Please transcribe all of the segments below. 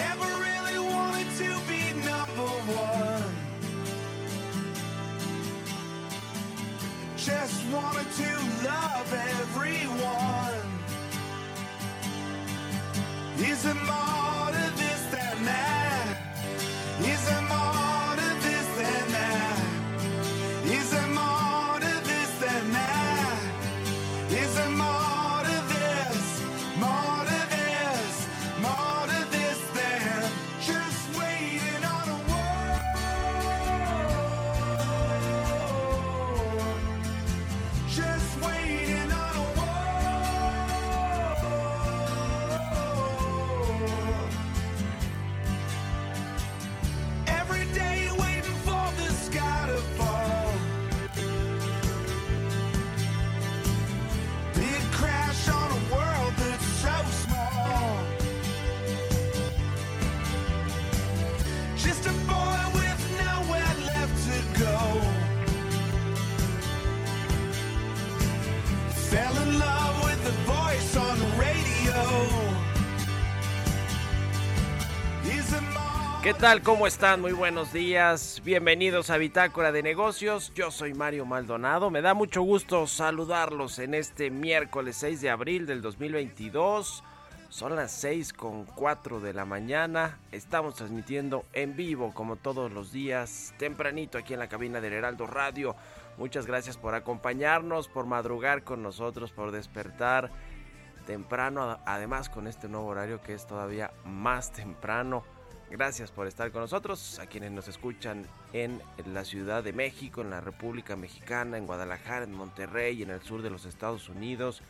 Never really wanted to be number one. Just wanted to love everyone. Is it more ¿Qué tal? ¿Cómo están? Muy buenos días. Bienvenidos a Bitácora de Negocios. Yo soy Mario Maldonado. Me da mucho gusto saludarlos en este miércoles 6 de abril del 2022. Son las 6 con 4 de la mañana. Estamos transmitiendo en vivo como todos los días, tempranito aquí en la cabina del Heraldo Radio. Muchas gracias por acompañarnos, por madrugar con nosotros, por despertar temprano, además con este nuevo horario que es todavía más temprano. Gracias por estar con nosotros, a quienes nos escuchan en la Ciudad de México, en la República Mexicana, en Guadalajara, en Monterrey, en el sur de los Estados Unidos,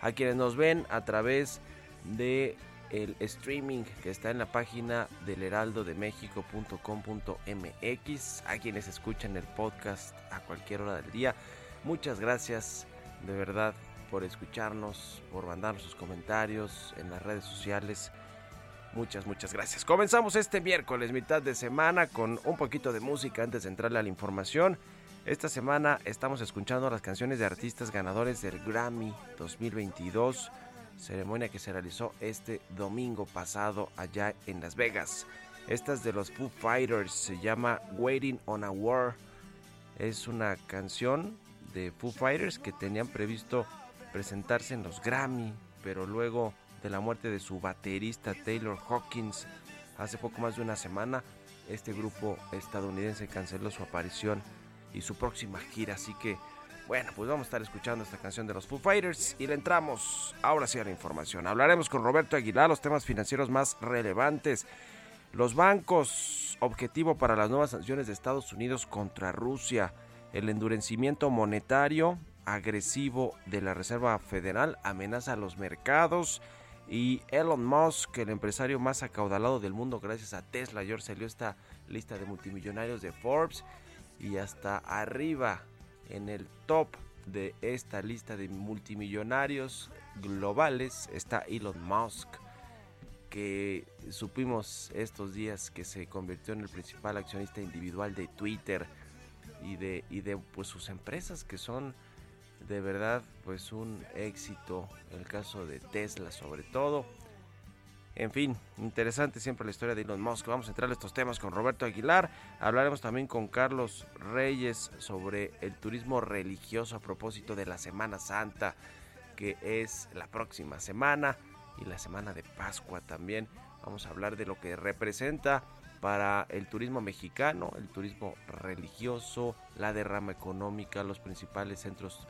a quienes nos ven a través de el streaming que está en la página del heraldodemexico.com.mx, a quienes escuchan el podcast a cualquier hora del día. Muchas gracias de verdad por escucharnos, por mandarnos sus comentarios en las redes sociales. Muchas, muchas gracias. Comenzamos este miércoles, mitad de semana, con un poquito de música antes de entrarle a la información. Esta semana estamos escuchando las canciones de artistas ganadores del Grammy 2022, ceremonia que se realizó este domingo pasado allá en Las Vegas. Esta es de los Foo Fighters, se llama Waiting on a War. Es una canción de Foo Fighters que tenían previsto presentarse en los Grammy, pero luego de la muerte de su baterista Taylor Hawkins hace poco más de una semana, este grupo estadounidense canceló su aparición y su próxima gira, así que bueno, pues vamos a estar escuchando esta canción de los Foo Fighters y le entramos ahora sí a la información. Hablaremos con Roberto Aguilar los temas financieros más relevantes. Los bancos, objetivo para las nuevas sanciones de Estados Unidos contra Rusia, el endurecimiento monetario agresivo de la Reserva Federal amenaza a los mercados y Elon Musk, el empresario más acaudalado del mundo gracias a Tesla, ayer salió esta lista de multimillonarios de Forbes y hasta arriba en el top de esta lista de multimillonarios globales está Elon Musk que supimos estos días que se convirtió en el principal accionista individual de Twitter y de, y de pues sus empresas que son de verdad pues un éxito el caso de Tesla sobre todo en fin, interesante siempre la historia de Elon Musk. Vamos a entrar a estos temas con Roberto Aguilar. Hablaremos también con Carlos Reyes sobre el turismo religioso a propósito de la Semana Santa, que es la próxima semana. y la semana de Pascua también. Vamos a hablar de lo que representa para el turismo mexicano, el turismo religioso, la derrama económica, los principales centros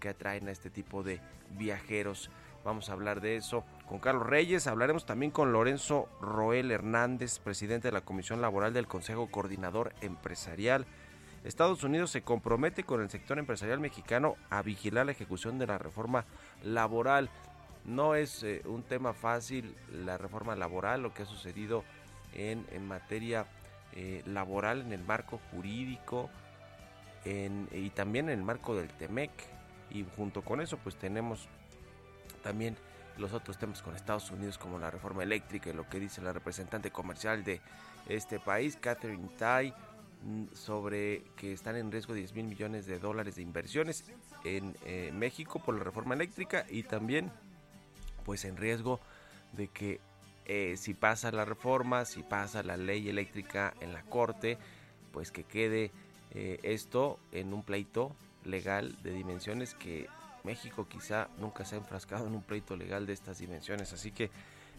que atraen a este tipo de viajeros. Vamos a hablar de eso con Carlos Reyes. Hablaremos también con Lorenzo Roel Hernández, presidente de la Comisión Laboral del Consejo Coordinador Empresarial. Estados Unidos se compromete con el sector empresarial mexicano a vigilar la ejecución de la reforma laboral. No es eh, un tema fácil la reforma laboral, lo que ha sucedido en, en materia eh, laboral, en el marco jurídico en, y también en el marco del TEMEC. Y junto con eso, pues tenemos también los otros temas con Estados Unidos, como la reforma eléctrica y lo que dice la representante comercial de este país, Catherine Tai Mm, sobre que están en riesgo 10 mil millones de dólares de inversiones en eh, México por la reforma eléctrica y también pues en riesgo de que eh, si pasa la reforma, si pasa la ley eléctrica en la corte, pues que quede eh, esto en un pleito legal de dimensiones que México quizá nunca se ha enfrascado en un pleito legal de estas dimensiones, así que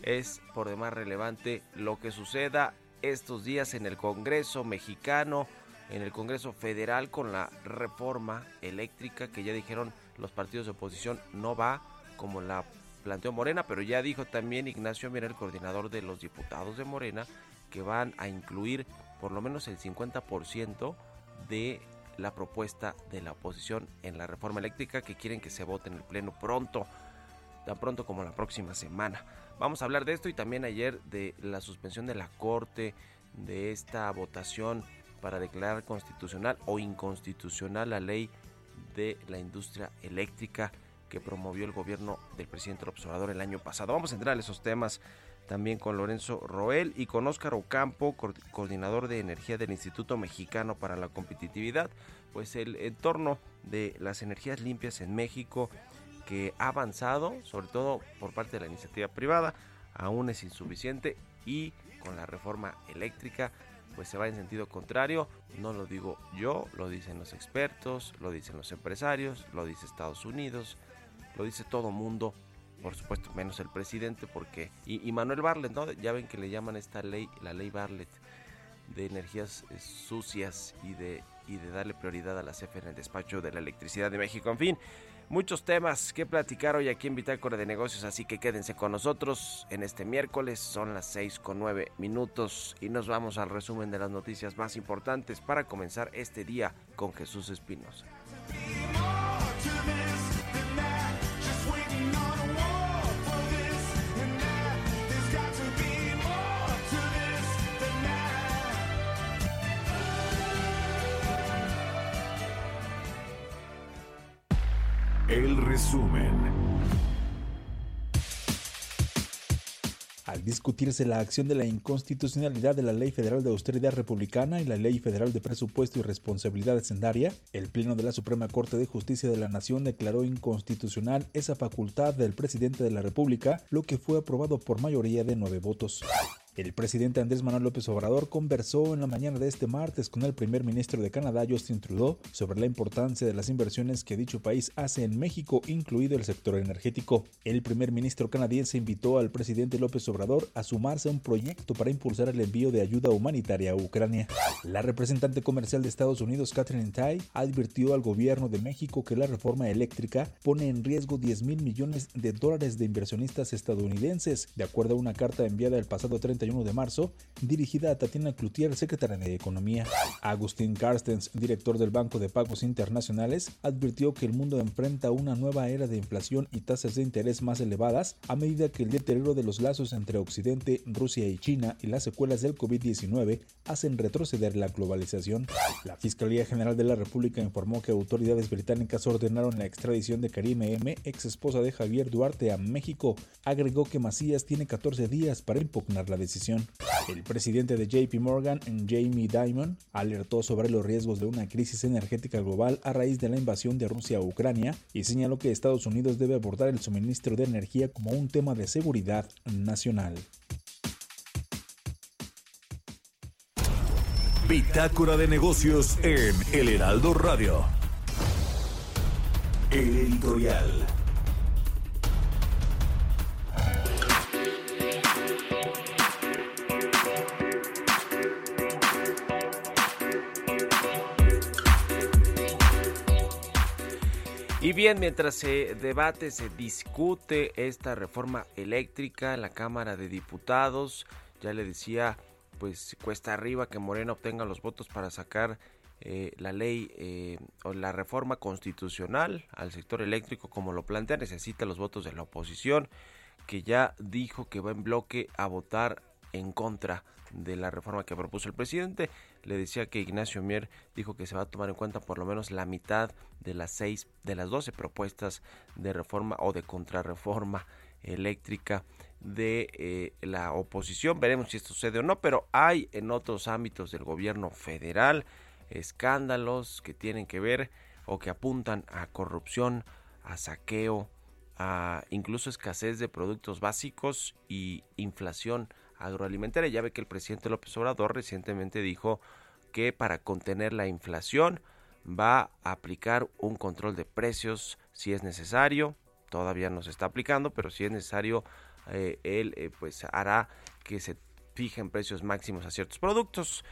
es por demás relevante lo que suceda estos días en el Congreso mexicano, en el Congreso federal con la reforma eléctrica que ya dijeron los partidos de oposición no va como la planteó Morena, pero ya dijo también Ignacio Mira, el coordinador de los diputados de Morena, que van a incluir por lo menos el 50% de la propuesta de la oposición en la reforma eléctrica que quieren que se vote en el Pleno pronto, tan pronto como la próxima semana. Vamos a hablar de esto y también ayer de la suspensión de la Corte, de esta votación para declarar constitucional o inconstitucional la ley de la industria eléctrica que promovió el gobierno del presidente López Obrador el año pasado. Vamos a entrar en esos temas también con Lorenzo Roel y con Óscar Ocampo, coordinador de energía del Instituto Mexicano para la Competitividad, pues el entorno de las energías limpias en México que ha avanzado, sobre todo por parte de la iniciativa privada, aún es insuficiente y con la reforma eléctrica pues se va en sentido contrario, no lo digo yo, lo dicen los expertos, lo dicen los empresarios, lo dice Estados Unidos, lo dice todo mundo, por supuesto menos el presidente porque y, Manuel Barlet, ¿no? Ya ven que le llaman esta ley la ley Barlet de energías eh, sucias y de y de darle prioridad a la CFE en el despacho de la electricidad de México. En fin, Muchos temas que platicar hoy aquí en Bitácora de Negocios, así que quédense con nosotros en este miércoles. Son las 6 con 9 minutos y nos vamos al resumen de las noticias más importantes para comenzar este día con Jesús Espinosa. Discutirse la acción de la inconstitucionalidad de la Ley Federal de Austeridad Republicana y la Ley Federal de Presupuesto y Responsabilidad Hacendaria, el Pleno de la Suprema Corte de Justicia de la Nación declaró inconstitucional esa facultad del presidente de la República, lo que fue aprobado por mayoría de nueve votos. El presidente Andrés Manuel López Obrador conversó en la mañana de este martes con el primer ministro de Canadá, Justin Trudeau, sobre la importancia de las inversiones que dicho país hace en México, incluido el sector energético. El primer ministro canadiense invitó al presidente López Obrador a sumarse a un proyecto para impulsar el envío de ayuda humanitaria a Ucrania. La representante comercial de Estados Unidos, Catherine Tai, advirtió al gobierno de México que la reforma eléctrica pone en riesgo 10 mil millones de dólares de inversionistas estadounidenses, de acuerdo a una carta enviada el pasado 30 de marzo, dirigida a Tatiana Cloutier, secretaria de Economía. Agustín Carstens, director del Banco de Pagos Internacionales, advirtió que el mundo enfrenta una nueva era de inflación y tasas de interés más elevadas a medida que el deterioro de los lazos entre Occidente, Rusia y China y las secuelas del COVID-19 hacen retroceder la globalización. La Fiscalía General de la República informó que autoridades británicas ordenaron la extradición de Karime M., ex esposa de Javier Duarte, a México. Agregó que Macías tiene 14 días para impugnar la el presidente de JP Morgan, Jamie Dimon, alertó sobre los riesgos de una crisis energética global a raíz de la invasión de Rusia a Ucrania y señaló que Estados Unidos debe abordar el suministro de energía como un tema de seguridad nacional. Bitácora de negocios en El Heraldo Radio. El editorial. Y bien, mientras se debate, se discute esta reforma eléctrica en la Cámara de Diputados, ya le decía, pues cuesta arriba que Morena obtenga los votos para sacar eh, la ley eh, o la reforma constitucional al sector eléctrico como lo plantea, necesita los votos de la oposición, que ya dijo que va en bloque a votar en contra de la reforma que propuso el presidente. Le decía que Ignacio Mier dijo que se va a tomar en cuenta por lo menos la mitad de las seis, de las doce propuestas de reforma o de contrarreforma eléctrica de eh, la oposición. Veremos si esto sucede o no, pero hay en otros ámbitos del gobierno federal escándalos que tienen que ver o que apuntan a corrupción, a saqueo, a incluso escasez de productos básicos y inflación agroalimentaria. Ya ve que el presidente López Obrador recientemente dijo que para contener la inflación va a aplicar un control de precios si es necesario. Todavía no se está aplicando, pero si es necesario, eh, él eh, pues hará que se fijen precios máximos a ciertos productos.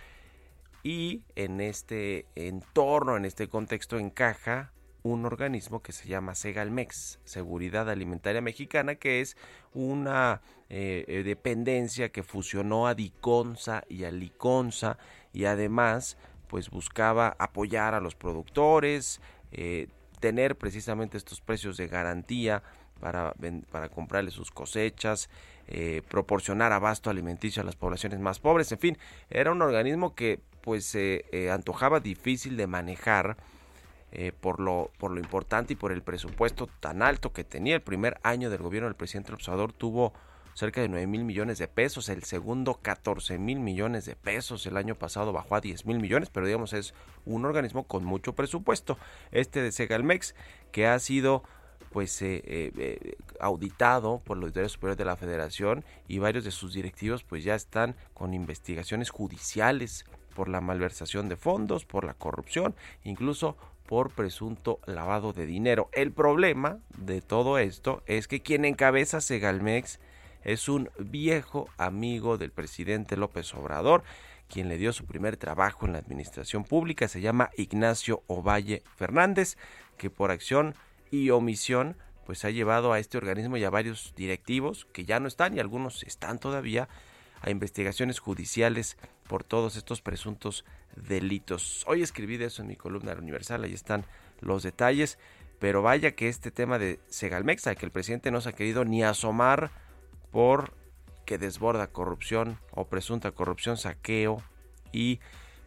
Y en este entorno, en este contexto, encaja un organismo que se llama Segalmex, Seguridad Alimentaria Mexicana, que es una eh, eh, dependencia que fusionó a Diconsa y a Liconsa y además pues buscaba apoyar a los productores, eh, tener precisamente estos precios de garantía para, para comprarles sus cosechas, proporcionar abasto alimenticio a las poblaciones más pobres, en fin, era un organismo que pues se antojaba difícil de manejar eh, por, lo, por lo importante y por el presupuesto tan alto que tenía. El primer año del gobierno del presidente Observador tuvo cerca de 9 mil millones de pesos, el segundo 14 mil millones de pesos, el año pasado bajó a 10 mil millones, pero digamos es un organismo con mucho presupuesto, este de Segalmex, que ha sido pues eh, eh, auditado por los auditores superiores de la federación y varios de sus directivos pues ya están con investigaciones judiciales por la malversación de fondos, por la corrupción, incluso por presunto lavado de dinero. El problema de todo esto es que quien encabeza Segalmex es un viejo amigo del presidente López Obrador, quien le dio su primer trabajo en la administración pública, se llama Ignacio Ovalle Fernández, que por acción y omisión pues ha llevado a este organismo y a varios directivos que ya no están y algunos están todavía a investigaciones judiciales por todos estos presuntos delitos. Hoy escribí de eso en mi columna de Universal, ahí están los detalles, pero vaya que este tema de Segalmexa, que el presidente no se ha querido ni asomar por que desborda corrupción o presunta corrupción, saqueo y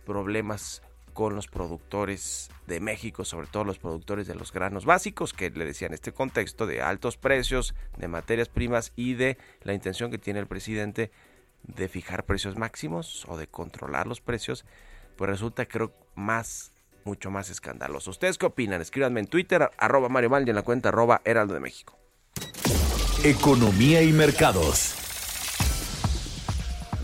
problemas con los productores de México, sobre todo los productores de los granos básicos, que le decían este contexto de altos precios de materias primas y de la intención que tiene el presidente de fijar precios máximos o de controlar los precios, pues resulta creo más, mucho más escandaloso. ¿Ustedes qué opinan? Escríbanme en Twitter, arroba Mario Maldi en la cuenta arroba Heraldo de México. Economía y mercados.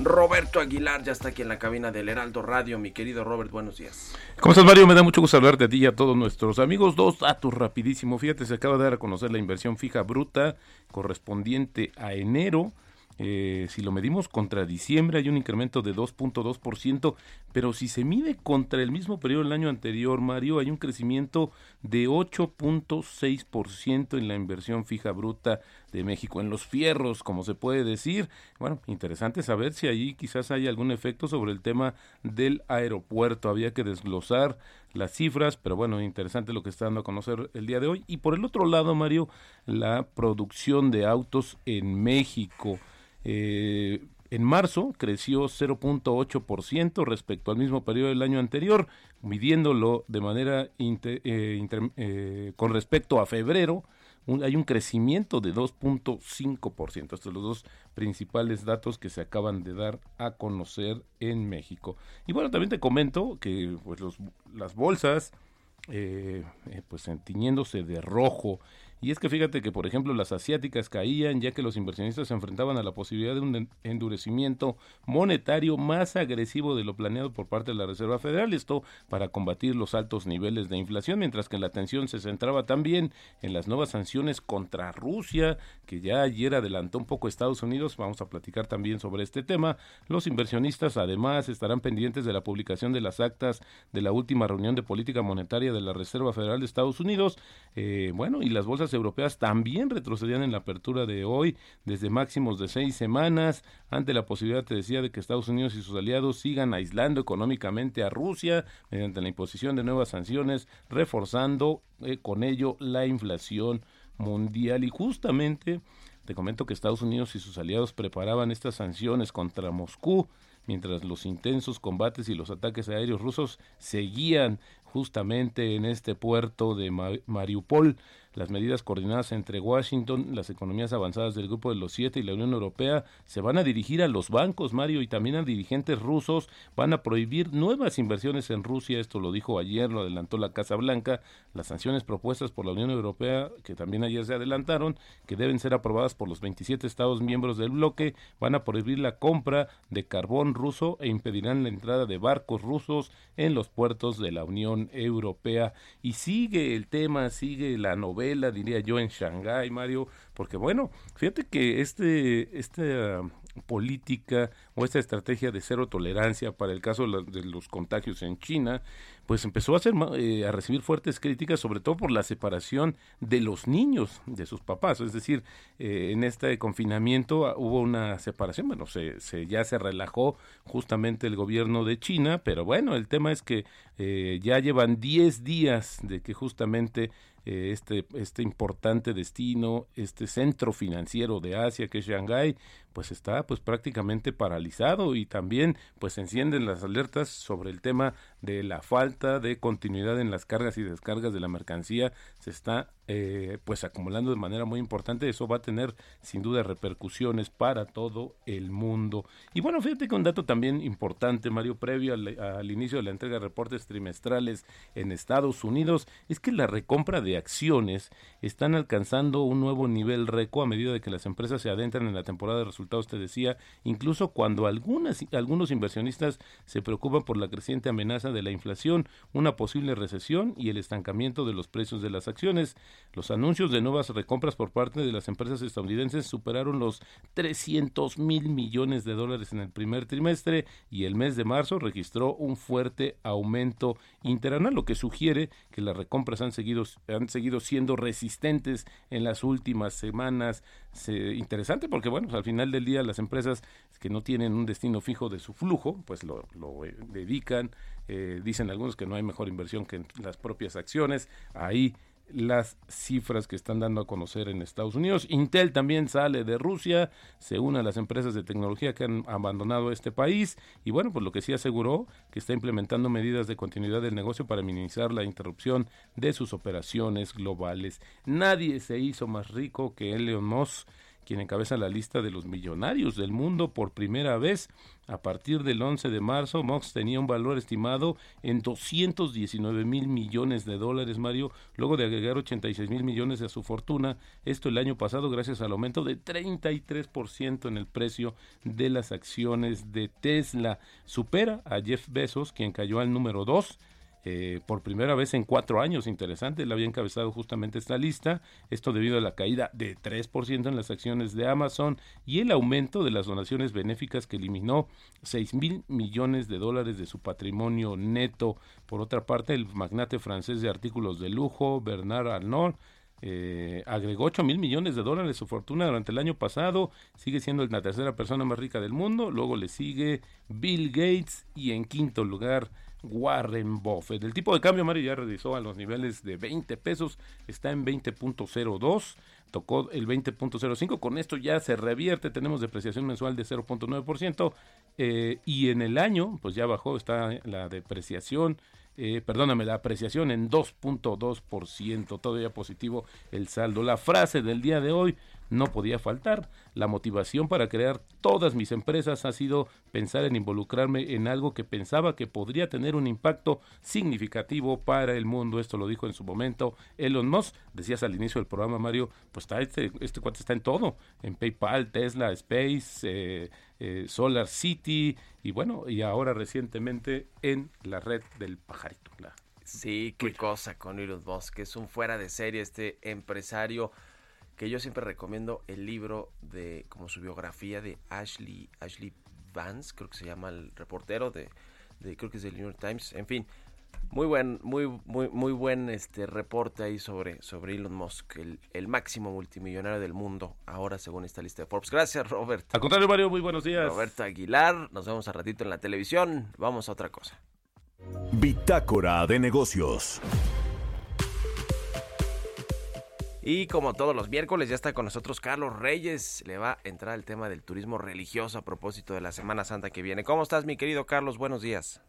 Roberto Aguilar ya está aquí en la cabina del Heraldo Radio. Mi querido Robert, buenos días. ¿Cómo estás, Mario? Me da mucho gusto hablarte a ti y a todos nuestros amigos. Dos datos rapidísimo. Fíjate, se acaba de dar a conocer la inversión fija bruta correspondiente a enero eh, si lo medimos contra diciembre hay un incremento de 2.2%, pero si se mide contra el mismo periodo del año anterior, Mario, hay un crecimiento de 8.6% en la inversión fija bruta de México, en los fierros, como se puede decir. Bueno, interesante saber si ahí quizás hay algún efecto sobre el tema del aeropuerto. Había que desglosar las cifras, pero bueno, interesante lo que está dando a conocer el día de hoy. Y por el otro lado, Mario, la producción de autos en México. Eh, en marzo creció 0.8% respecto al mismo periodo del año anterior, midiéndolo de manera eh, eh, con respecto a febrero, hay un crecimiento de 2.5%. Estos son los dos principales datos que se acaban de dar a conocer en México. Y bueno, también te comento que pues, las bolsas, pues tiñéndose de rojo Y es que fíjate que, por ejemplo, las asiáticas caían ya que los inversionistas se enfrentaban a la posibilidad de un endurecimiento monetario más agresivo de lo planeado por parte de la Reserva Federal, esto para combatir los altos niveles de inflación, mientras que la atención se centraba también en las nuevas sanciones contra Rusia, que ya ayer adelantó un poco Estados Unidos. Vamos a platicar también sobre este tema. Los inversionistas además estarán pendientes de la publicación de las actas de la última reunión de política monetaria de la Reserva Federal de Estados Unidos. Eh, bueno, y las bolsas europeas también retrocedían en la apertura de hoy desde máximos de seis semanas ante la posibilidad, te decía, de que Estados Unidos y sus aliados sigan aislando económicamente a Rusia mediante la imposición de nuevas sanciones, reforzando eh, con ello la inflación mundial. Y justamente te comento que Estados Unidos y sus aliados preparaban estas sanciones contra Moscú mientras los intensos combates y los ataques aéreos rusos seguían justamente en este puerto de Mariupol las medidas coordinadas entre Washington, las economías avanzadas del Grupo de los Siete y la Unión Europea se van a dirigir a los bancos, Mario, y también a dirigentes rusos. Van a prohibir nuevas inversiones en Rusia. Esto lo dijo ayer, lo adelantó la Casa Blanca. Las sanciones propuestas por la Unión Europea, que también ayer se adelantaron, que deben ser aprobadas por los 27 Estados miembros del bloque, van a prohibir la compra de carbón ruso e impedirán la entrada de barcos rusos en los puertos de la Unión Europea. Y sigue el tema, sigue la novela diría yo, en Shanghái, Mario, porque bueno, fíjate que este, esta política o esta estrategia de cero tolerancia para el caso de los contagios en China, pues empezó a, hacer, eh, a recibir fuertes críticas, sobre todo por la separación de los niños de sus papás. Es decir, eh, en este confinamiento hubo una separación, bueno, se, se, ya se relajó justamente el gobierno de China, pero bueno, el tema es que eh, ya llevan 10 días de que justamente eh, este, este importante destino, este centro financiero de Asia que es Shanghái, pues está pues prácticamente paralizado y también pues encienden las alertas sobre el tema de la falta de continuidad en las cargas y descargas de la mercancía. Se está eh, pues acumulando de manera muy importante. Eso va a tener sin duda repercusiones para todo el mundo. Y bueno fíjate que un dato también importante Mario previo al, al inicio de la entrega de reportes trimestrales en Estados Unidos es que la recompra de acciones están alcanzando un nuevo nivel récord a medida de que las empresas se adentran en la temporada de resultados, te decía, incluso cuando algunos inversionistas se preocupan por la creciente amenaza de la inflación, una posible recesión y el estancamiento de los precios de las acciones. Los anuncios de nuevas recompras por parte de las empresas estadounidenses superaron los 300 mil millones de dólares en el primer trimestre y el mes de marzo registró un fuerte aumento interanual, lo que sugiere que las recompras han seguido, han seguido siendo resistentes en las últimas semanas. Interesante porque, bueno, al final del día las empresas que no tienen un destino fijo de su flujo, pues lo, eh, dedican. Eh, dicen algunos que no hay mejor inversión que en las propias acciones. Ahí las cifras que están dando a conocer en Estados Unidos. Intel también sale de Rusia, se une a las empresas de tecnología que han abandonado este país y bueno, pues lo que sí aseguró que está implementando medidas de continuidad del negocio para minimizar la interrupción de sus operaciones globales. Nadie se hizo más rico que Elon Musk quien encabeza la lista de los millonarios del mundo por primera vez. A partir del 11 de marzo, Mox tenía un valor estimado en 219 mil millones de dólares, Mario, luego de agregar 86 mil millones a su fortuna. Esto el año pasado gracias al aumento de 33% en el precio de las acciones de Tesla. Supera a Jeff Bezos, quien cayó al número 2 eh, por primera vez en cuatro años. Interesante, él había encabezado justamente esta lista. Esto debido a la caída de 3% en las acciones de Amazon y el aumento de las donaciones benéficas que eliminó 6 mil millones de dólares de su patrimonio neto. Por otra parte, el magnate francés de artículos de lujo, Bernard Arnault, eh, agregó 8 mil millones de dólares su fortuna durante el año pasado, sigue siendo la tercera persona más rica del mundo, luego le sigue Bill Gates y en quinto lugar Warren Buffett. El tipo de cambio, Mario, ya realizó a los niveles de 20 pesos, está en 20.02, tocó el 20.05, con esto ya se revierte, tenemos depreciación mensual de 0.9% eh, y en el año, pues ya bajó, está la depreciación eh, perdóname, la apreciación en 2.2%, todavía positivo el saldo. La frase del día de hoy, no podía faltar. La motivación para crear todas mis empresas ha sido pensar en involucrarme en algo que pensaba que podría tener un impacto significativo para el mundo. Esto lo dijo en su momento Elon Musk. Decías al inicio del programa, Mario, pues está este, este cuate está en todo, en PayPal, Tesla, Space, eh, eh, Solar City y bueno, y ahora recientemente en la red del pajarito. la- Sí, qué cosa con Elon Musk, es un fuera de serie este empresario que yo siempre recomiendo el libro de como su biografía de Ashley Ashley Vance, creo que se llama el reportero de, de creo que es del New York Times, en fin, muy buen muy muy muy buen este reporte ahí sobre sobre Elon Musk, el, el máximo multimillonario del mundo ahora según esta lista de Forbes. Gracias, Robert. Al contrario, Mario, muy buenos días. Roberto Aguilar, nos vemos a ratito en la televisión. Vamos a otra cosa. Bitácora de negocios. Y como todos los miércoles ya está con nosotros Carlos Reyes. Le va a entrar el tema del turismo religioso a propósito de la Semana Santa que viene. ¿Cómo estás, mi querido Carlos? Buenos días.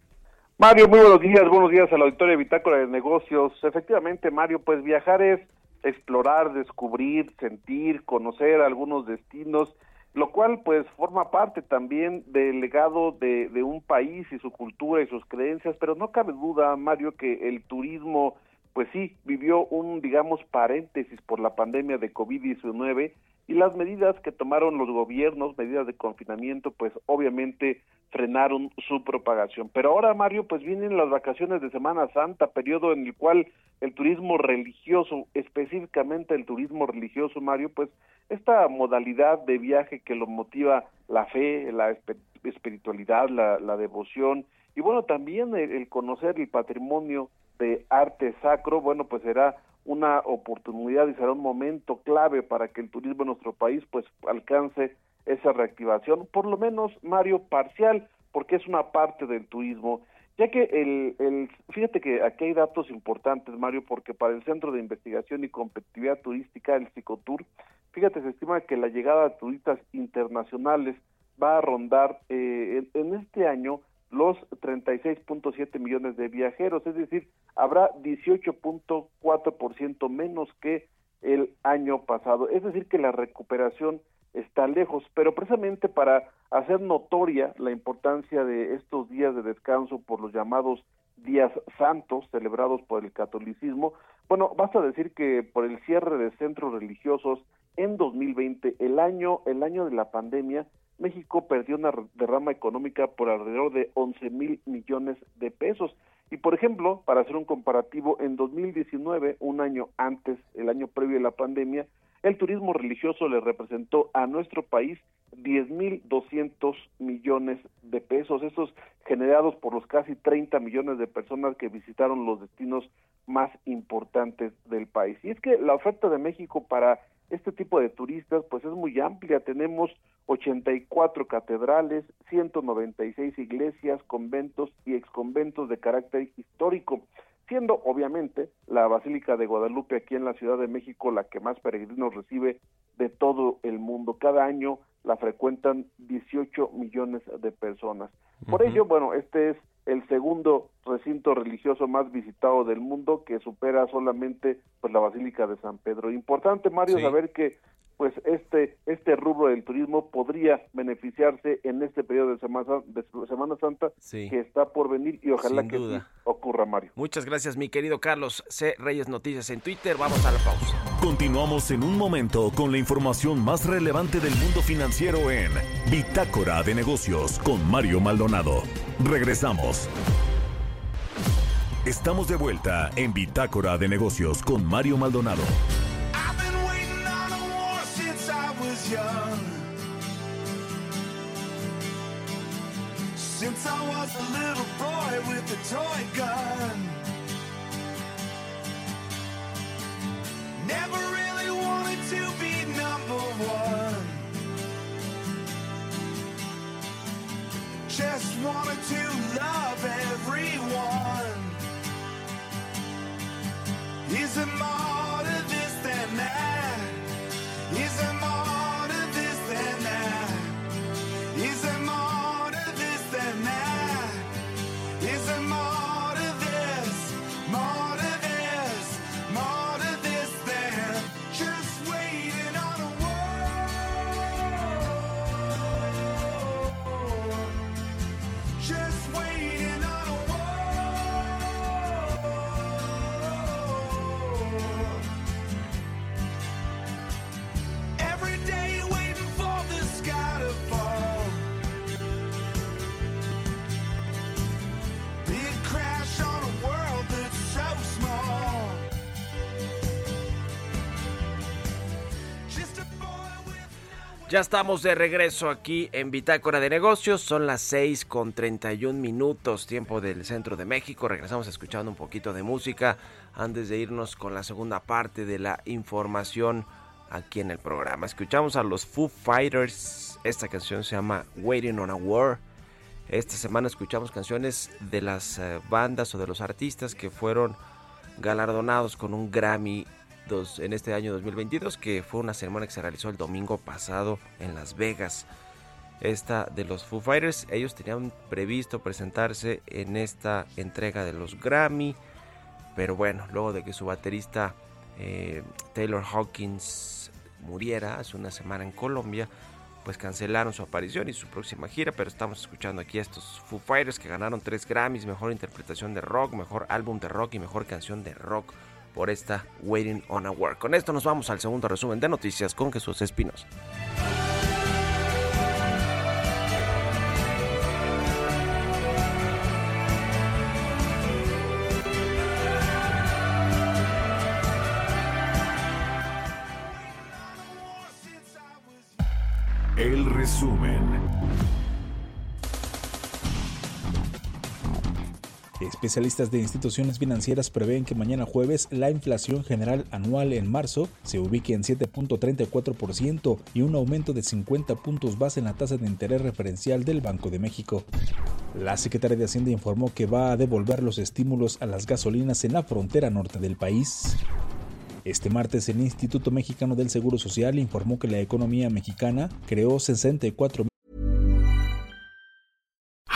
Mario, muy buenos días, buenos días a la auditoría de Bitácora de Negocios. Efectivamente, Mario, pues viajar es explorar, descubrir, sentir, conocer algunos destinos, lo cual pues forma parte también del legado de, de un país y su cultura y sus creencias, pero no cabe duda, Mario, que el turismo pues sí, vivió un, digamos, paréntesis por la pandemia de COVID-19 y las medidas que tomaron los gobiernos, medidas de confinamiento, pues obviamente frenaron su propagación. Pero ahora, Mario, pues vienen las vacaciones de Semana Santa, periodo en el cual el turismo religioso, específicamente el turismo religioso, Mario, pues esta modalidad de viaje que lo motiva la fe, la espiritualidad, la, la devoción y bueno, también el, el conocer el patrimonio de arte sacro, bueno, pues será una oportunidad y será un momento clave para que el turismo en nuestro país pues alcance esa reactivación, por lo menos Mario parcial, porque es una parte del turismo, ya que el, el fíjate que aquí hay datos importantes Mario, porque para el Centro de Investigación y Competitividad Turística, el Psicotour, fíjate, se estima que la llegada de turistas internacionales va a rondar eh, en, en este año los 36.7 millones de viajeros, es decir, habrá 18.4% menos que el año pasado. Es decir, que la recuperación está lejos, pero precisamente para hacer notoria la importancia de estos días de descanso por los llamados días santos celebrados por el catolicismo, bueno, basta decir que por el cierre de centros religiosos en 2020, el año el año de la pandemia, México perdió una derrama económica por alrededor de 11 mil millones de pesos. Por ejemplo, para hacer un comparativo, en 2019, un año antes, el año previo a la pandemia, el turismo religioso le representó a nuestro país 10.200 millones de pesos, esos generados por los casi 30 millones de personas que visitaron los destinos más importantes del país. Y es que la oferta de México para este tipo de turistas pues es muy amplia, tenemos 84 catedrales, 196 iglesias, conventos y exconventos de carácter histórico, siendo obviamente la Basílica de Guadalupe aquí en la Ciudad de México la que más peregrinos recibe de todo el mundo. Cada año la frecuentan 18 millones de personas. Por ello, bueno, este es el segundo recinto religioso más visitado del mundo que supera solamente pues la Basílica de San Pedro. Importante Mario Sí. saber que pues este este rubro del turismo podría beneficiarse en este periodo de Semana, de Semana Santa Sí. que está por venir y ojalá Sin que duda. sí ocurra Mario. Muchas gracias, mi querido Carlos C. Reyes Noticias en Twitter. Vamos a la pausa. Continuamos en un momento con la información más relevante del mundo financiero en Bitácora de Negocios con Mario Maldonado. Regresamos. Estamos de vuelta en Bitácora de Negocios con Mario Maldonado. Since I was a little boy with a toy gun. Never really wanted to be number one. Just wanted to love everyone. Is there Ya estamos de regreso aquí en Bitácora de Negocios. Son las 6 con 31 minutos, tiempo del centro de México. Regresamos escuchando un poquito de música antes de irnos con la segunda parte de la información aquí en el programa. Escuchamos a los Foo Fighters. Esta canción se llama Waiting on a War. Esta semana escuchamos canciones de las eh, bandas o de los artistas que fueron galardonados con un Grammy en este año 2022, que fue una ceremonia que se realizó el domingo pasado en Las Vegas. Esta de los Foo Fighters, ellos tenían previsto presentarse en esta entrega de los Grammy, pero bueno, luego de que su baterista eh, Taylor Hawkins muriera hace una semana en Colombia, pues cancelaron su aparición y su próxima gira, pero estamos escuchando aquí a estos Foo Fighters que ganaron tres Grammys, mejor interpretación de rock, mejor álbum de rock y mejor canción de rock por esta Waiting on a War. Con esto nos vamos al segundo resumen de noticias con Jesús Espinos. Especialistas de instituciones financieras prevén que mañana jueves la inflación general anual en marzo se ubique en 7.34% y un aumento de 50 puntos base en la tasa de interés referencial del Banco de México. La secretaria de Hacienda informó que va a devolver los estímulos a las gasolinas en la frontera norte del país. Este martes el Instituto Mexicano del Seguro Social informó que la economía mexicana creó 64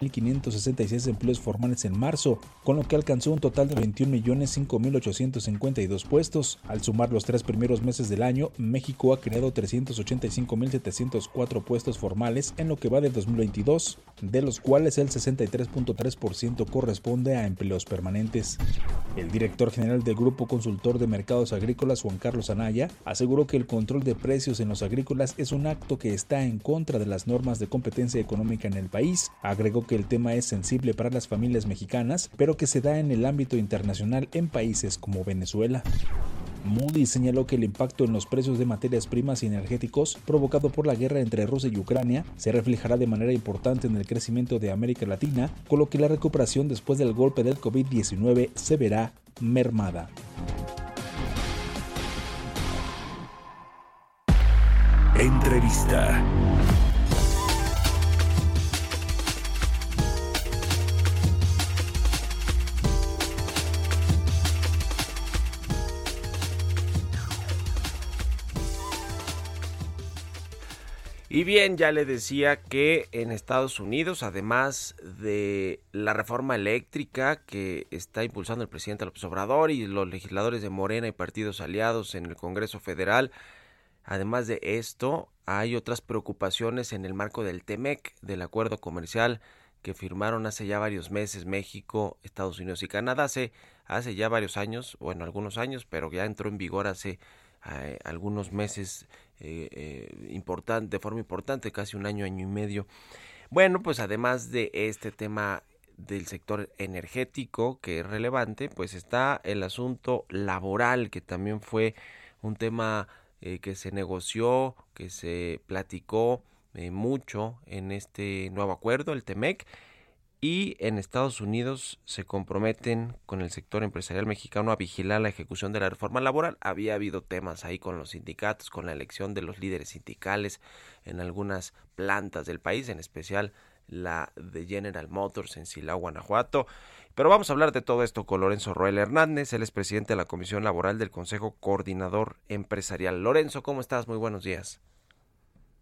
1.566 empleos formales en marzo, con lo que alcanzó un total de 21.005.852 puestos. Al sumar los tres primeros meses del año, México ha creado 385.704 puestos formales en lo que va de 2022, de los cuales el 63.3% corresponde a empleos permanentes. El director general del Grupo Consultor de Mercados Agrícolas, Juan Carlos Anaya, aseguró que el control de precios en los agrícolas es un acto que está en contra de las normas de competencia económica en el país. Agregó que el tema es sensible para las familias mexicanas, pero que se da en el ámbito internacional en países como Venezuela. Moody señaló que el impacto en los precios de materias primas y energéticos provocado por la guerra entre Rusia y Ucrania se reflejará de manera importante en el crecimiento de América Latina, con lo que la recuperación después del golpe del COVID-19 se verá mermada. Entrevista. Y bien, ya le decía que en Estados Unidos, además de la reforma eléctrica que está impulsando el presidente López Obrador y los legisladores de Morena y partidos aliados en el Congreso Federal, además de esto, hay otras preocupaciones en el marco del TEMEC, del acuerdo comercial que firmaron hace ya varios meses México, Estados Unidos y Canadá, hace, hace ya varios años, bueno, algunos años, pero ya entró en vigor hace eh, algunos meses eh, eh, importante, de forma importante, casi un año, año y medio. Bueno, pues además de este tema del sector energético que es relevante, pues está el asunto laboral que también fue un tema eh, que se negoció, que se platicó mucho en este nuevo acuerdo, el TEMEC, y en Estados Unidos se comprometen con el sector empresarial mexicano a vigilar la ejecución de la reforma laboral. Había habido temas ahí con los sindicatos, con la elección de los líderes sindicales en algunas plantas del país, en especial la de General Motors en Silao, Guanajuato. Pero vamos a hablar de todo esto con Lorenzo Roel Hernández, él es presidente de la Comisión Laboral del Consejo Coordinador Empresarial. Lorenzo, ¿cómo estás? Muy buenos días.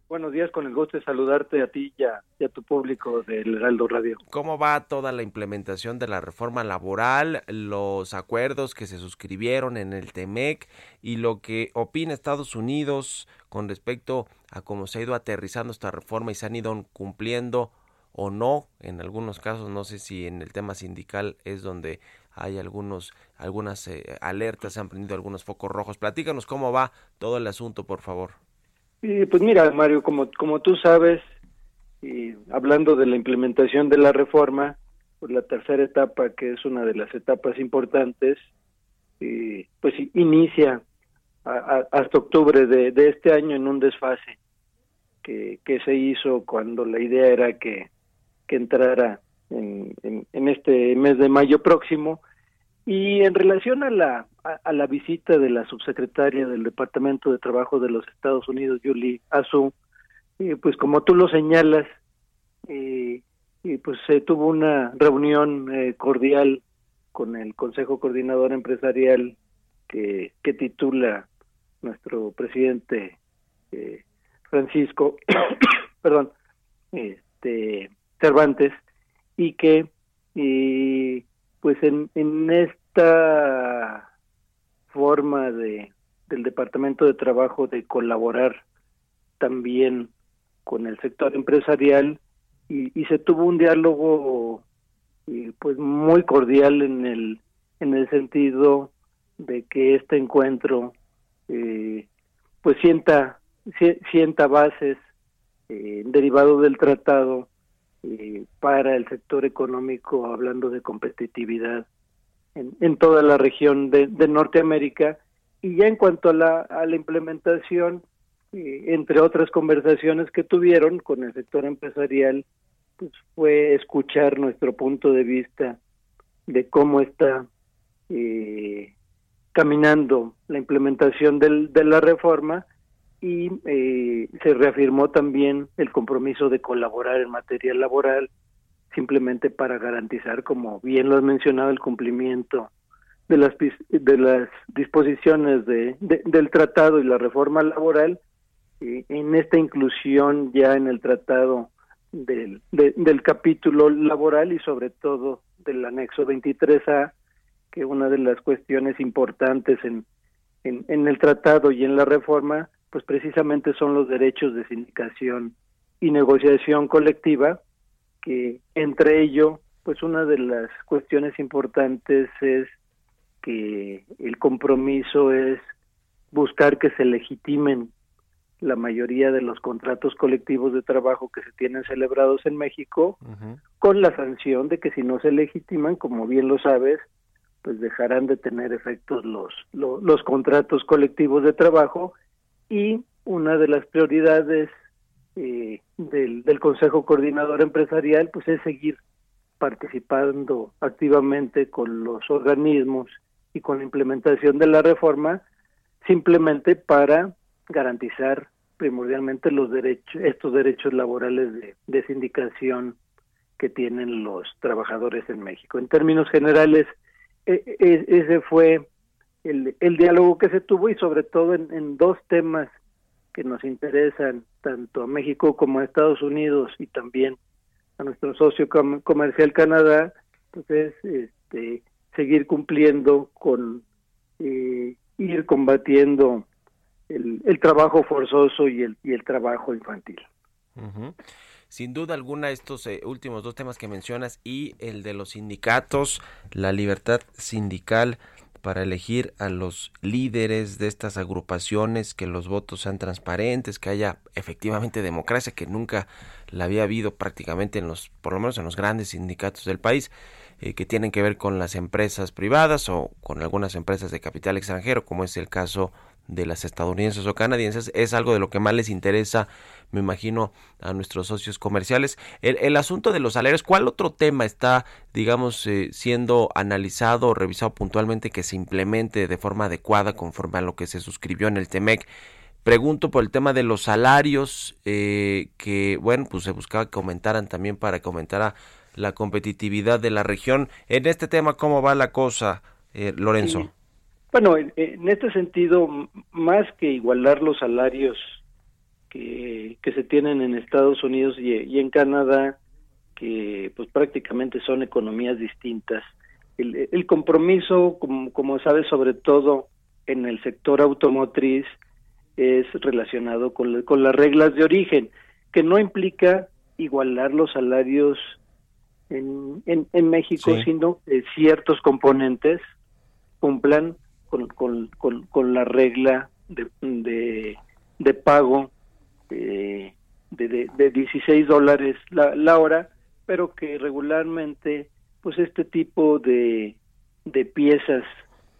Buenos días, con el gusto de saludarte a ti y a, tu público del Heraldo Radio. ¿Cómo va toda la implementación de la reforma laboral, los acuerdos que se suscribieron en el TEMEC y lo que opina Estados Unidos con respecto a cómo se ha ido aterrizando esta reforma y se han ido cumpliendo o no? En algunos casos, no sé si en el tema sindical es donde hay algunos algunas eh, alertas, se han prendido algunos focos rojos. Platícanos cómo va todo el asunto, por favor. Y pues mira, Mario, como, como tú sabes, y hablando de la implementación de la reforma, pues la tercera etapa, que es una de las etapas importantes, y pues inicia a- hasta octubre de, de este año en un desfase que, que se hizo cuando la idea era que, que entrara en, en, en este mes de mayo próximo. Y en relación a la, a, la visita de la subsecretaria del Departamento de Trabajo de los Estados Unidos, Julie Azu, eh, pues como tú lo señalas, eh, y pues se tuvo una reunión eh, cordial con el Consejo Coordinador Empresarial que, que titula nuestro presidente eh, Francisco, perdón, este Cervantes, y que pues en, en esta forma de del Departamento de Trabajo de colaborar también con el sector empresarial y, y se tuvo un diálogo y, pues muy cordial en el en el sentido de que este encuentro eh, pues sienta si- sienta bases eh, derivado del tratado eh, para el sector económico hablando de competitividad en, toda la región de, de Norteamérica. Y ya en cuanto a la, a la implementación eh, entre otras conversaciones que tuvieron con el sector empresarial pues fue escuchar nuestro punto de vista de cómo está eh, caminando la implementación del, de la reforma y eh, se reafirmó también el compromiso de colaborar en materia laboral simplemente para garantizar, como bien lo has mencionado, el cumplimiento de las de las disposiciones de, de- del tratado y la reforma laboral en esta inclusión ya en el tratado del, de- del capítulo laboral y sobre todo del anexo 23A que una de las cuestiones importantes en, en el tratado y en la reforma, pues precisamente son los derechos de sindicación y negociación colectiva, que entre ello, pues una de las cuestiones importantes es que el compromiso es buscar que se legitimen la mayoría de los contratos colectivos de trabajo que se tienen celebrados en México, con la sanción de que si no se legitiman, como bien lo sabes, pues dejarán de tener efectos los, lo- los, contratos colectivos de trabajo y una de las prioridades eh, del, Consejo Coordinador Empresarial pues es seguir participando activamente con los organismos y con la implementación de la reforma simplemente para garantizar primordialmente los derechos estos derechos laborales de, de sindicación que tienen los trabajadores en México. En términos generales, e- e- ese fue el, el diálogo que se tuvo y sobre todo en, dos temas que nos interesan tanto a México como a Estados Unidos y también a nuestro socio com- comercial Canadá, pues es este, seguir cumpliendo con eh, ir combatiendo el, el trabajo forzoso y el, y el trabajo infantil. Ujú. Sin duda alguna estos eh, últimos dos temas que mencionas y el de los sindicatos, la libertad sindical para elegir a los líderes de estas agrupaciones, que los votos sean transparentes, que haya efectivamente democracia, que nunca la había habido prácticamente en los, por lo menos en los grandes sindicatos del país, eh, que tienen que ver con las empresas privadas o con algunas empresas de capital extranjero, como es el caso de las estadounidenses o canadienses, es algo de lo que más les interesa, me imagino, a nuestros socios comerciales. El, el asunto de los salarios, ¿cuál otro tema está, digamos, eh, siendo analizado o revisado puntualmente que se implemente de forma adecuada conforme a lo que se suscribió en el TEMEC? Pregunto por el tema de los salarios, eh, que, bueno, pues se buscaba que aumentaran también para que aumentara la competitividad de la región. En este tema, ¿cómo va la cosa, eh, Lorenzo? Bueno, en, en este sentido, más que igualar los salarios que, que se tienen en Estados Unidos y, y en Canadá, que pues prácticamente son economías distintas. El, el compromiso, como, como sabes, sobre todo en el sector automotriz, es relacionado con, con las reglas de origen, que no implica igualar los salarios en, en, en México, Sí. sino que ciertos componentes cumplan con, con, con, con la regla de, de, de pago eh, de, de, de 16 dólares la, la hora, pero que regularmente, pues este tipo de, de piezas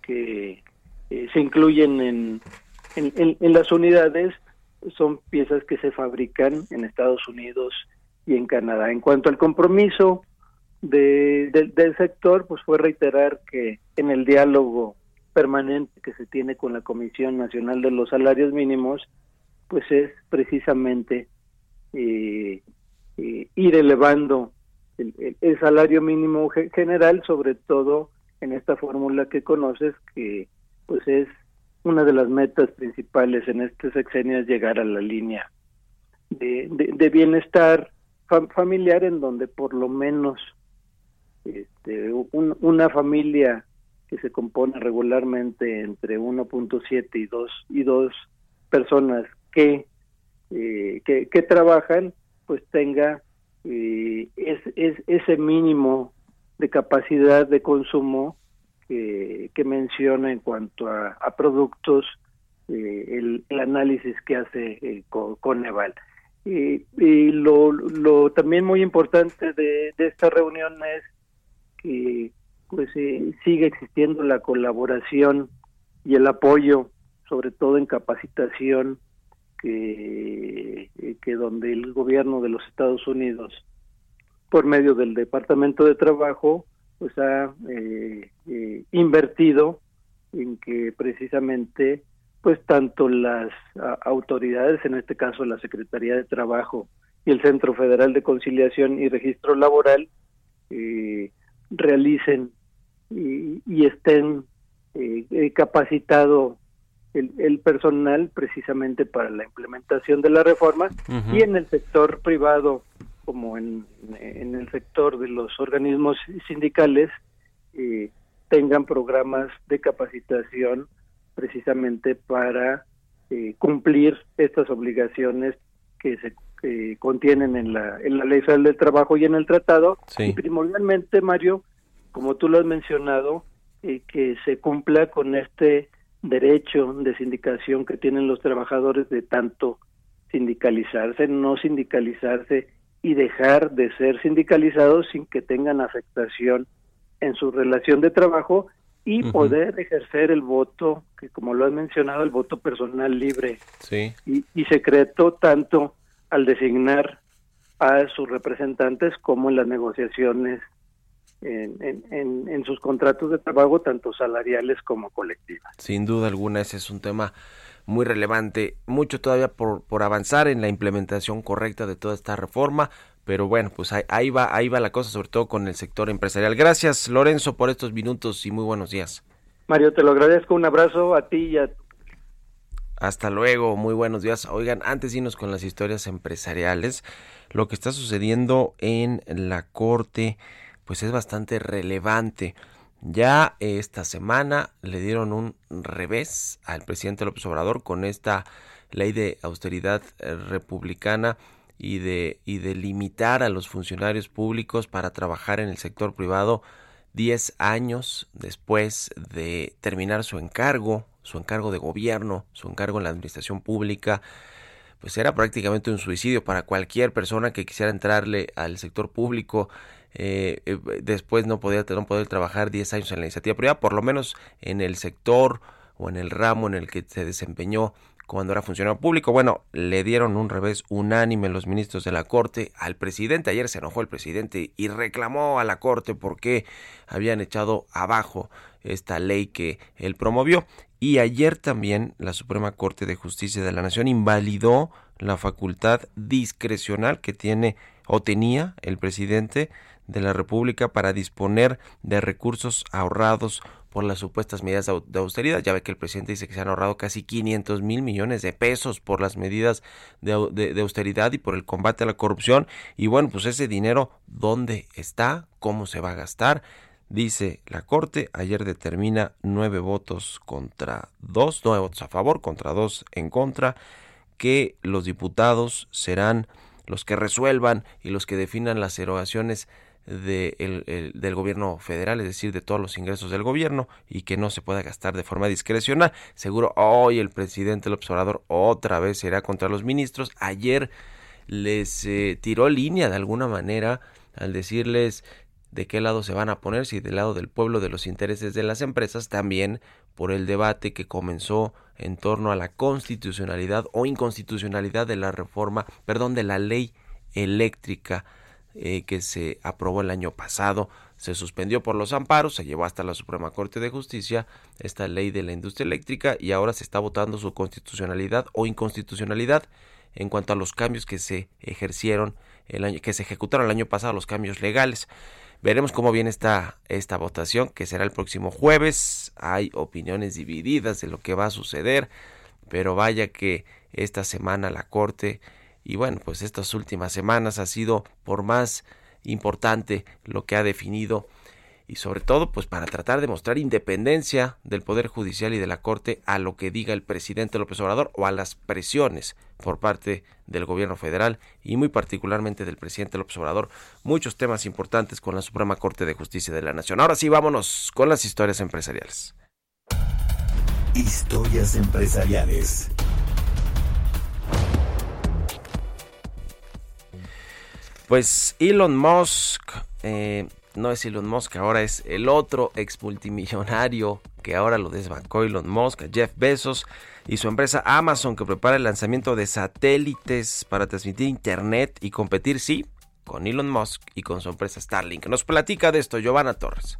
que eh, se incluyen en, en, en- en las unidades son piezas que se fabrican en Estados Unidos y en Canadá. En cuanto al compromiso de, del- del sector, pues fue reiterar que en el diálogo permanente que se tiene con la Comisión Nacional de los Salarios Mínimos, pues es precisamente eh, eh, ir elevando el, salario mínimo ge- general, sobre todo en esta fórmula que conoces, que pues es una de las metas principales en este sexenio es llegar a la línea de, de- de bienestar fa- familiar en donde por lo menos este, un- una familia que se compone regularmente entre 1.7 y 2 y dos personas que, eh, que que trabajan pues tenga eh, es, es- ese mínimo de capacidad de consumo que, que menciona en cuanto a, productos eh, el, análisis que hace eh, Co- Coneval. Y, y lo, lo también muy importante de, de esta reunión es que pues eh, sigue existiendo la colaboración y el apoyo, sobre todo en capacitación, que, eh, que donde el gobierno de los Estados Unidos, por medio del Departamento de Trabajo, pues ha eh, eh, invertido en que precisamente pues tanto las autoridades, en este caso la Secretaría de Trabajo y el Centro Federal de Conciliación y Registro Laboral, eh, realicen y, y estén eh, eh, capacitado el, el personal precisamente para la implementación de la reforma y en el sector privado como en, en el sector de los organismos sindicales eh, tengan programas de capacitación precisamente para eh, cumplir estas obligaciones que se que contienen en la, en la Ley Federal del Trabajo y en el tratado. Sí. Y primordialmente, Mario, como tú lo has mencionado, eh, que se cumpla con este derecho de sindicación que tienen los trabajadores de tanto sindicalizarse, no sindicalizarse y dejar de ser sindicalizados sin que tengan afectación en su relación de trabajo y poder ejercer el voto, que como lo has mencionado, el voto personal libre Sí. y, y secreto tanto al designar a sus representantes como en las negociaciones en, en, en, sus contratos de trabajo, tanto salariales como colectivas. Sin duda alguna, ese es un tema muy relevante. Mucho todavía por, por avanzar en la implementación correcta de toda esta reforma, pero bueno, pues ahí, ahí va, ahí va la cosa, sobre todo con el sector empresarial. Gracias, Lorenzo, por estos minutos y muy buenos días. Mario, te lo agradezco. Un abrazo a ti y a Hasta luego, muy buenos días. Oigan, antes de irnos con las historias empresariales, lo que está sucediendo en la Corte, pues es bastante relevante. Ya esta semana le dieron un revés al presidente López Obrador con esta ley de austeridad eh, republicana y de, y de limitar a los funcionarios públicos para trabajar en el sector privado 10 años después de terminar su encargo, su encargo de gobierno, su encargo en la administración pública, pues era prácticamente un suicidio para cualquier persona que quisiera entrarle al sector público. Eh, eh, después no podía no poder trabajar 10 años en la iniciativa privada, por lo menos en el sector o en el ramo en el que se desempeñó cuando era funcionario público. Bueno, le dieron un revés unánime los ministros de la Corte al presidente. Ayer se enojó el presidente y reclamó a la Corte porque habían echado abajo esta ley que él promovió. Y ayer también la Suprema Corte de Justicia de la Nación invalidó la facultad discrecional que tiene o tenía el presidente de la República para disponer de recursos ahorrados por las supuestas medidas de austeridad. Ya ve que el presidente dice que se han ahorrado casi 500 mil millones de pesos por las medidas de, de, austeridad y por el combate a la corrupción. Y bueno, pues ese dinero, ¿dónde está? ¿Cómo se va a gastar? Dice la Corte, ayer determina nueve votos contra dos, nueve votos a favor contra dos en contra, que los diputados serán los que resuelvan y los que definan las erogaciones del gobierno federal, es decir, de todos los ingresos del gobierno y que no se pueda gastar de forma discrecional. Seguro hoy el presidente el observador otra vez será contra los ministros. Ayer les eh, tiró línea de alguna manera al decirles de qué lado se van a poner, si del lado del pueblo, de los intereses de las empresas, también por el debate que comenzó en torno a la constitucionalidad o inconstitucionalidad de la reforma, perdón, de la ley eléctrica eh, que se aprobó el año pasado. Se suspendió por los amparos, se llevó hasta la Suprema Corte de Justicia esta ley de la industria eléctrica y ahora se está votando su constitucionalidad o inconstitucionalidad en cuanto a los cambios que se ejercieron el año que se ejecutaron el año pasado, los cambios legales. Veremos cómo viene esta, esta votación, que será el próximo jueves. Hay opiniones divididas de lo que va a suceder, pero vaya que esta semana la Corte y bueno, pues estas últimas semanas ha sido por más importante lo que ha definido y sobre todo pues para tratar de mostrar independencia del Poder Judicial y de la Corte a lo que diga el presidente López Obrador o a las presiones por parte del gobierno federal y muy particularmente del presidente López Obrador. Muchos temas importantes con la Suprema Corte de Justicia de la Nación. Ahora sí, vámonos con las historias empresariales. Historias empresariales. Pues Elon Musk, eh, no es Elon Musk, ahora es el otro ex multimillonario que ahora lo desbancó Elon Musk, Jeff Bezos y su empresa Amazon que prepara el lanzamiento de satélites para transmitir internet y competir, sí, con Elon Musk y con su empresa Starlink. Nos platica de esto Giovanna Torres.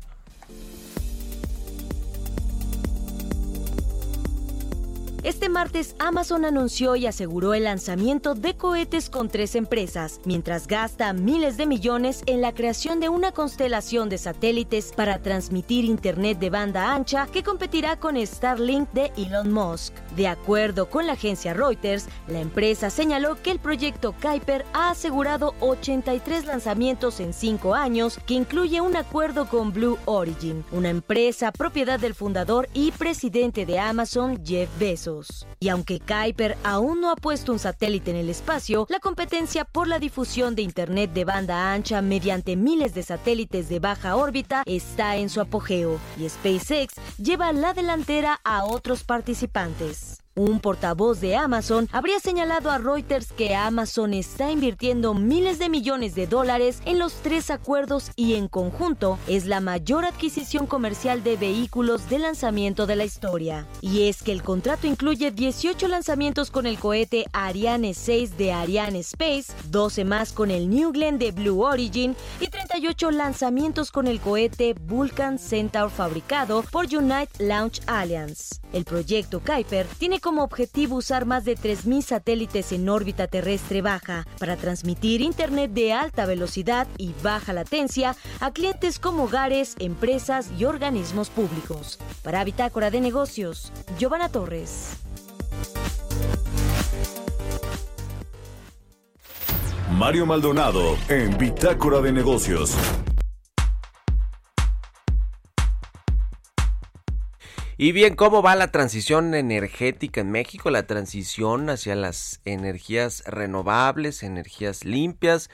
Este martes Amazon anunció y aseguró el lanzamiento de cohetes con tres empresas, mientras gasta miles de millones en la creación de una constelación de satélites para transmitir Internet de banda ancha que competirá con Starlink de Elon Musk. De acuerdo con la agencia Reuters, la empresa señaló que el proyecto Kuiper ha asegurado 83 lanzamientos en cinco años, que incluye un acuerdo con Blue Origin, una empresa propiedad del fundador y presidente de Amazon, Jeff Bezos. Y aunque Kuiper aún no ha puesto un satélite en el espacio, la competencia por la difusión de Internet de banda ancha mediante miles de satélites de baja órbita está en su apogeo, y SpaceX lleva la delantera a otros participantes. Un portavoz de Amazon habría señalado a Reuters que Amazon está invirtiendo miles de millones de dólares en los tres acuerdos y en conjunto es la mayor adquisición comercial de vehículos de lanzamiento de la historia. Y es que el contrato incluye 18 lanzamientos con el cohete Ariane 6 de Ariane Space, 12 más con el New Glenn de Blue Origin y 38 lanzamientos con el cohete Vulcan Centaur fabricado por United Launch Alliance. El proyecto Kuiper tiene como objetivo usar más de 3.000 satélites en órbita terrestre baja para transmitir Internet de alta velocidad y baja latencia a clientes como hogares, empresas y organismos públicos. Para Bitácora de Negocios, Giovanna Torres. Mario Maldonado en Bitácora de Negocios. Y bien, ¿cómo va la transición energética en México? La transición hacia las energías renovables, energías limpias.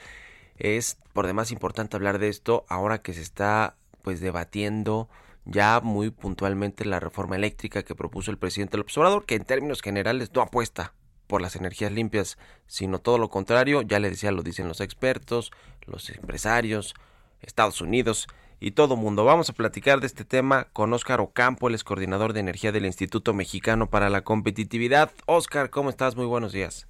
Es por demás importante hablar de esto ahora que se está pues debatiendo ya muy puntualmente la reforma eléctrica que propuso el presidente López Obrador, que en términos generales no apuesta por las energías limpias, sino todo lo contrario, ya le decía, lo dicen los expertos, los empresarios, Estados Unidos, y todo mundo. Vamos a platicar de este tema con Óscar Ocampo, el coordinador de energía del Instituto Mexicano para la Competitividad. Óscar, ¿cómo estás? Muy buenos días.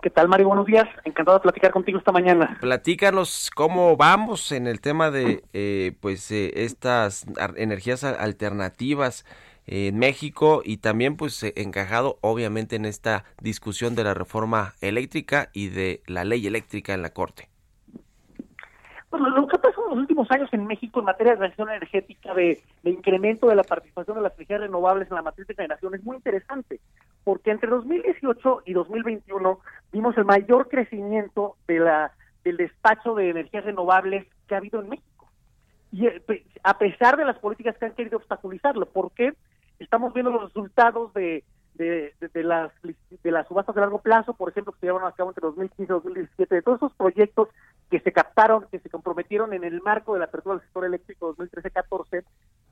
¿Qué tal, Mario? Buenos días. Encantado de platicar contigo esta mañana. Platícanos cómo vamos en el tema de eh, pues eh, estas energías alternativas en México y también pues eh, encajado obviamente en esta discusión de la reforma eléctrica y de la ley eléctrica en la Corte. Pues lo que ha pasado en los últimos años en México en materia de transición energética, de, de incremento de la participación de las energías renovables en la matriz de generación es muy interesante, porque entre 2018 y 2021 vimos el mayor crecimiento de la del despacho de energías renovables que ha habido en México. Y eh, a pesar de las políticas que han querido obstaculizarlo, porque estamos viendo los resultados de, de, de- de las de las subastas de largo plazo, por ejemplo, que se llevaron a cabo entre 2015 y 2017, de todos esos proyectos que se captaron, que se comprometieron en el marco de la apertura del sector eléctrico 2013-14,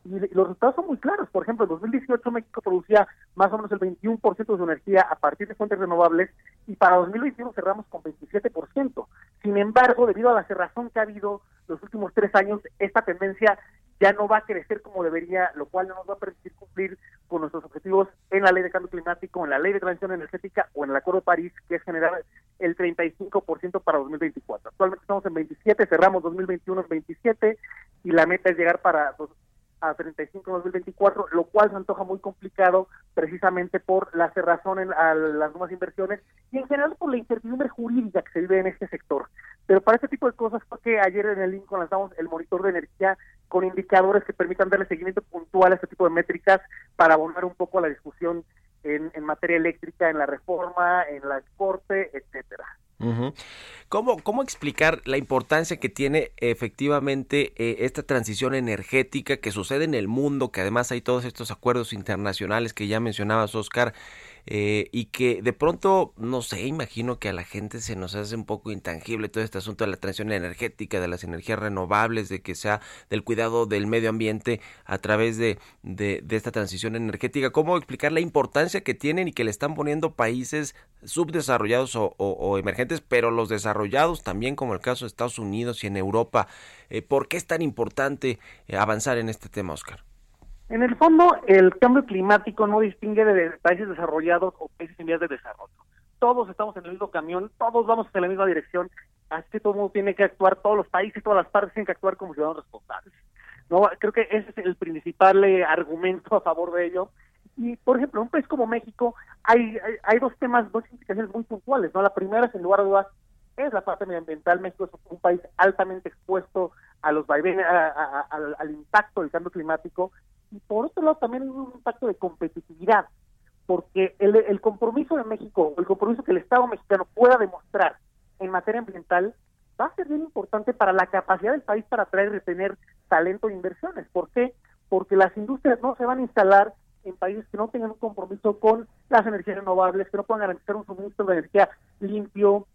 y los resultados son muy claros. Por ejemplo, en 2018 México producía más o menos el 21% de su energía a partir de fuentes renovables y para 2021 cerramos con 27%. Sin embargo, debido a la cerrazón que ha habido los últimos tres años, esta tendencia ya no va a crecer como debería, lo cual no nos va a permitir cumplir con nuestros objetivos en la ley de cambio climático, en la ley de transición energética o en el Acuerdo de París, que es generar el 35% para 2024. Actualmente estamos en 27, cerramos 2021 en 27 y la meta es llegar para a 35 en 2024, lo cual se antoja muy complicado precisamente por la cerrazón en a las nuevas inversiones y en general por la incertidumbre jurídica que se vive en este sector. Pero para este tipo de cosas fue que ayer en el Lincoln lanzamos el monitor de energía con indicadores que permitan darle seguimiento puntual a este tipo de métricas para abonar un poco a la discusión en, en materia eléctrica, en la reforma, en la corte, etcétera. ¿Cómo, ¿Cómo explicar la importancia que tiene efectivamente eh, esta transición energética que sucede en el mundo, que además hay todos estos acuerdos internacionales que ya mencionabas, Oscar, eh, y que de pronto, no sé, imagino que a la gente se nos hace un poco intangible todo este asunto de la transición energética, de las energías renovables, de que sea del cuidado del medio ambiente a través de, de, esta transición energética. ¿Cómo explicar la importancia que tienen y que le están poniendo países subdesarrollados o emergentes, pero los desarrollados también, como el caso de Estados Unidos y en Europa? Eh, ¿Por qué es tan importante eh, avanzar en este tema, Oscar? En el fondo, el cambio climático no distingue de países desarrollados o países en vías de desarrollo. Todos estamos en el mismo camión, todos vamos en la misma dirección, así que todo el mundo tiene que actuar, todos los países, todas las partes tienen que actuar como ciudadanos responsables. No, creo que ese es el principal eh, argumento a favor de ello. Y, por ejemplo, en un país como México hay, hay, dos temas, dos implicaciones muy puntuales. no La primera es, en lugar de dudas, es la parte medioambiental. México es un país altamente expuesto a los a- a- a- al impacto del cambio climático. Y por otro lado, también hay un impacto de competitividad, porque el, el compromiso de México, el compromiso que el Estado mexicano pueda demostrar en materia ambiental, va a ser bien importante para la capacidad del país para atraer y retener talento e inversiones. ¿Por qué? Porque las industrias no se van a instalar en países que no tengan un compromiso con las energías renovables, que no puedan garantizar un suministro de energía limpio.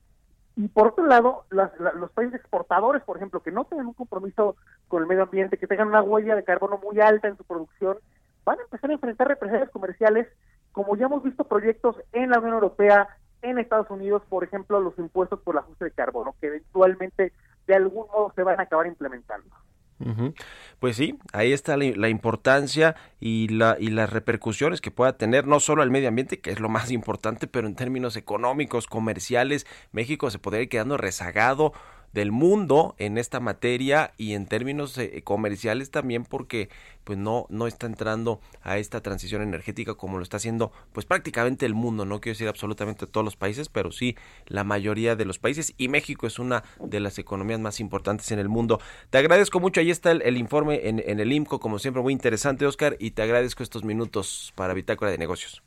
Y por otro lado, las- la- los países exportadores, por ejemplo, que no tengan un compromiso con el medio ambiente, que tengan una huella de carbono muy alta en su producción, van a empezar a enfrentar represalias comerciales, como ya hemos visto proyectos en la Unión Europea, en Estados Unidos, por ejemplo, los impuestos por el ajuste de carbono, que eventualmente de algún modo se van a acabar implementando. Pues sí, ahí está la, la importancia y, la, y las repercusiones que pueda tener no solo al medio ambiente, que es lo más importante, pero en términos económicos, comerciales, México se podría ir quedando rezagado del mundo en esta materia y en términos eh, comerciales también porque pues no no está entrando a esta transición energética como lo está haciendo pues prácticamente el mundo no quiero decir absolutamente todos los países pero sí la mayoría de los países. Y México es una de las economías más importantes en el mundo. Te agradezco mucho. Ahí está el, el informe en, en el IMCO como siempre muy interesante Oscar y te agradezco estos minutos para Bitácora de Negocios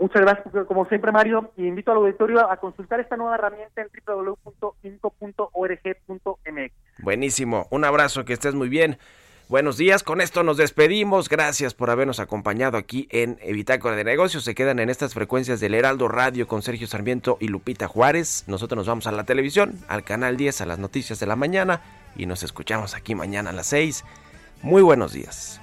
Muchas gracias, como siempre, Mario. Y invito al auditorio a consultar esta nueva herramienta en www.inco.org.mx. Buenísimo, un abrazo, que estés muy bien. Buenos días, con esto nos despedimos. Gracias por habernos acompañado aquí en Bitácora de Negocios. Se quedan en estas frecuencias del Heraldo Radio con Sergio Sarmiento y Lupita Juárez. Nosotros nos vamos a la televisión, al canal 10, a las noticias de la mañana y nos escuchamos aquí mañana a las 6. Muy buenos días.